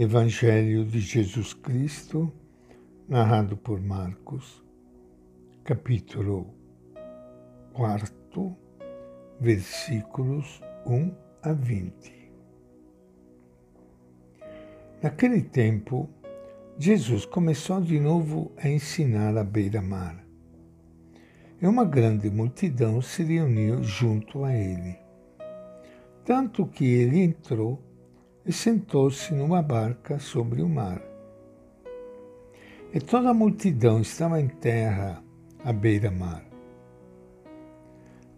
Evangelho de Jesus Cristo, narrado por Marcos, capítulo 4, versículos 1 a 20. Naquele tempo, Jesus começou de novo a ensinar à beira-mar. E uma grande multidão se reuniu junto a ele. Tanto que ele entrou e sentou-se numa barca sobre o mar. E toda a multidão estava em terra à beira-mar.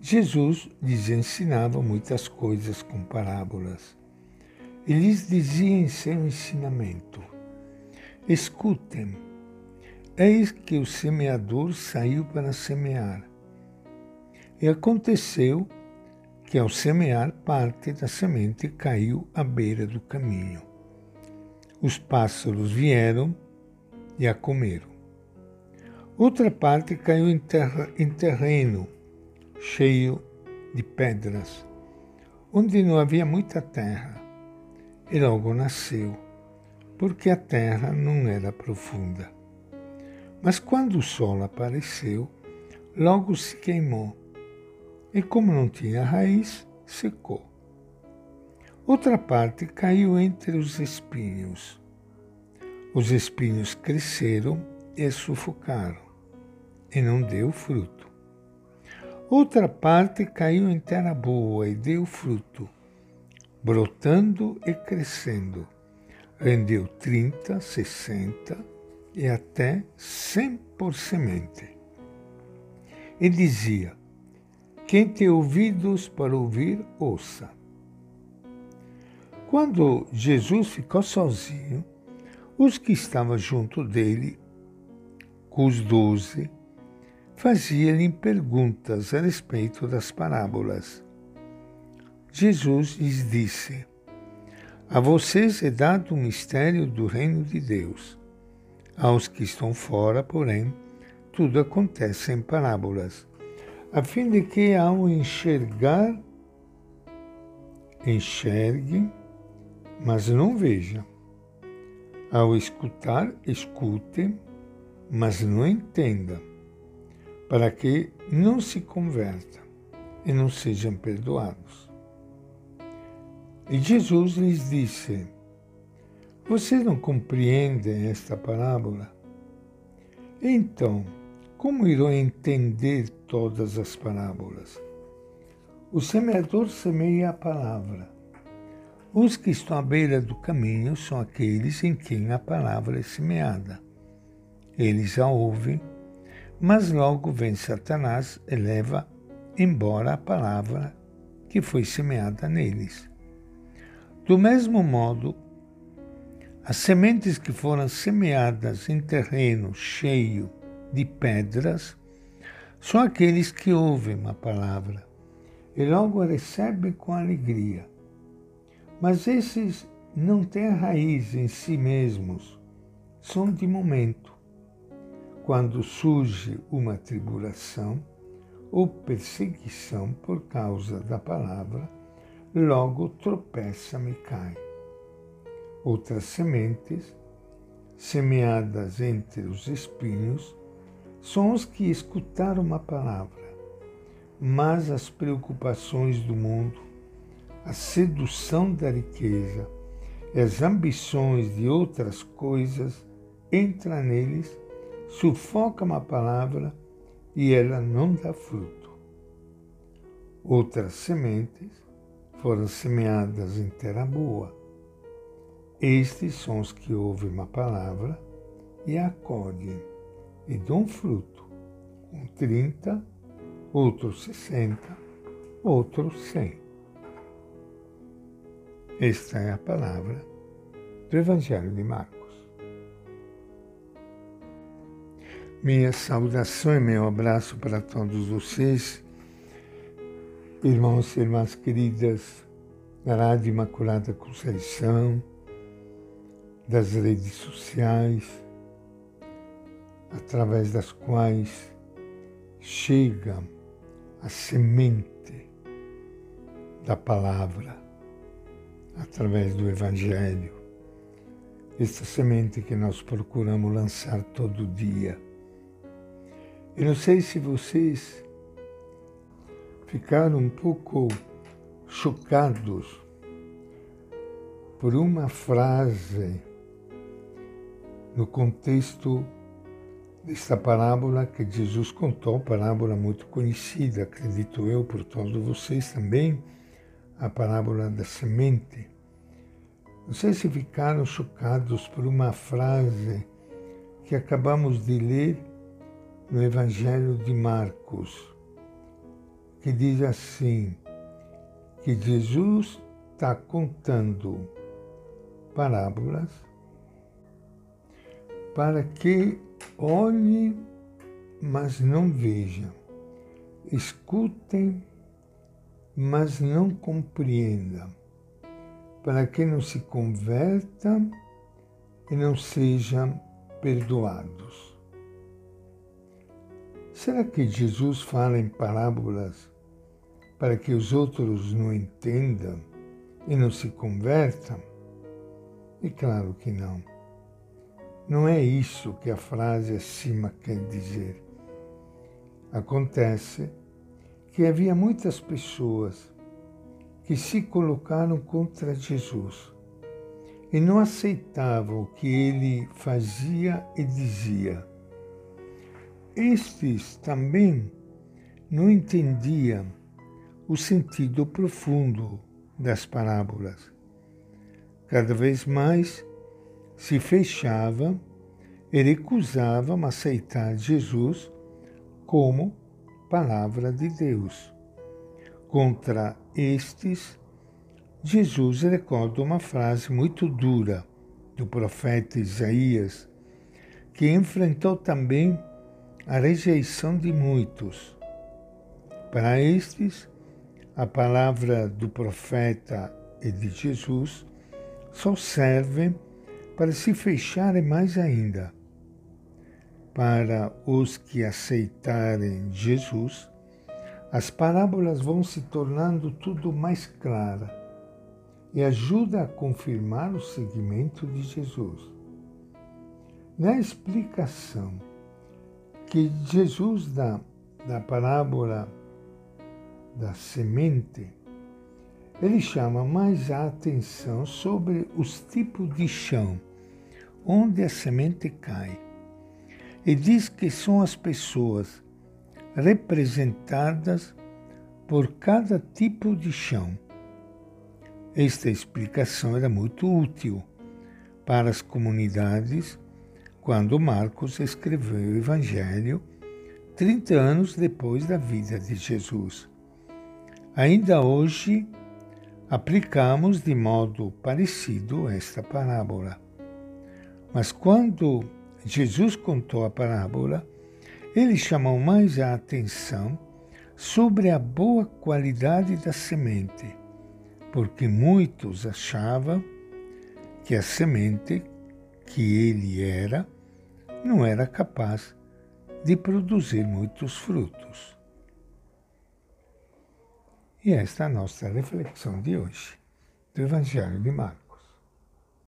Jesus lhes ensinava muitas coisas com parábolas. E lhes dizia em seu ensinamento: Escutem, eis que o semeador saiu para semear. E aconteceu que ao semear parte da semente caiu à beira do caminho. Os pássaros vieram e a comeram. Outra parte caiu em, terra, em terreno cheio de pedras, onde não havia muita terra, e logo nasceu, porque a terra não era profunda. Mas quando o sol apareceu, logo se queimou e, como não tinha raiz, secou. Outra parte caiu entre os espinhos. Os espinhos cresceram e sufocaram, e não deu fruto. Outra parte caiu em terra boa e deu fruto, brotando e crescendo. Rendeu trinta, sessenta e até cem por semente. E dizia: quem tem ouvidos para ouvir, ouça. Quando Jesus ficou sozinho, os que estavam junto dele, os doze, faziam-lhe perguntas a respeito das parábolas. Jesus lhes disse: A vocês é dado o mistério do reino de Deus. Aos que estão fora, porém, tudo acontece em parábolas a fim de que ao enxergar, enxergue, mas não veja. Ao escutar, escute, mas não entenda, para que não se converta e não sejam perdoados. E Jesus lhes disse: Vocês não compreendem esta parábola? Então, como irão entender todas as parábolas? O semeador semeia a palavra. Os que estão à beira do caminho são aqueles em quem a palavra é semeada. Eles a ouvem, mas logo vem Satanás e leva embora a palavra que foi semeada neles. Do mesmo modo, as sementes que foram semeadas em terreno cheio de pedras são aqueles que ouvem a palavra e logo a recebem com alegria. Mas esses não têm raiz em si mesmos, são de momento. Quando surge uma tribulação ou perseguição por causa da palavra, logo tropeçam e caem. Outras sementes, semeadas entre os espinhos, são os que escutaram uma palavra, mas as preocupações do mundo, a sedução da riqueza e as ambições de outras coisas entram neles, sufocam a palavra e ela não dá fruto. Outras sementes foram semeadas em terra boa. Estes são os que ouvem uma palavra e a acolhem e dão fruto, um 30, outros 60, outros 100. Esta é a palavra do Evangelho de Marcos. Minha saudação e meu abraço para todos vocês, irmãos e irmãs queridas da Rádio Imaculada Conceição, das redes sociais, através das quais chega a semente da palavra, através do Evangelho. esta semente que nós procuramos lançar todo dia. Eu não sei se vocês ficaram um pouco chocados por uma frase no contexto desta parábola que Jesus contou, parábola muito conhecida, acredito eu, por todos vocês também, a parábola da semente. Não sei se ficaram chocados por uma frase que acabamos de ler no Evangelho de Marcos, que diz assim, que Jesus está contando parábolas para que olhem, mas não vejam, escutem, mas não compreendam, para que não se convertam e não sejam perdoados. Será que Jesus fala em parábolas para que os outros não entendam e não se convertam? E claro que não. Não é isso que a frase acima quer dizer. Acontece que havia muitas pessoas que se colocaram contra Jesus e não aceitavam o que ele fazia e dizia. Estes também não entendiam o sentido profundo das parábolas. Cada vez mais se fechavam e recusavam aceitar Jesus como palavra de Deus. Contra estes, Jesus recorda uma frase muito dura do profeta Isaías, que enfrentou também a rejeição de muitos. Para estes, a palavra do profeta e de Jesus só serve para se fecharem mais ainda. Para os que aceitarem Jesus, as parábolas vão se tornando tudo mais clara e ajuda a confirmar o seguimento de Jesus. Na explicação que Jesus dá da parábola da semente, ele chama mais a atenção sobre os tipos de chão onde a semente cai. E diz que são as pessoas representadas por cada tipo de chão. Esta explicação era muito útil para as comunidades quando Marcos escreveu o Evangelho 30 anos depois da vida de Jesus. Ainda hoje, aplicamos de modo parecido esta parábola. Mas quando Jesus contou a parábola, ele chamou mais a atenção sobre a boa qualidade da semente, porque muitos achavam que a semente que ele era não era capaz de produzir muitos frutos. E esta é a nossa reflexão de hoje do Evangelho de Marcos.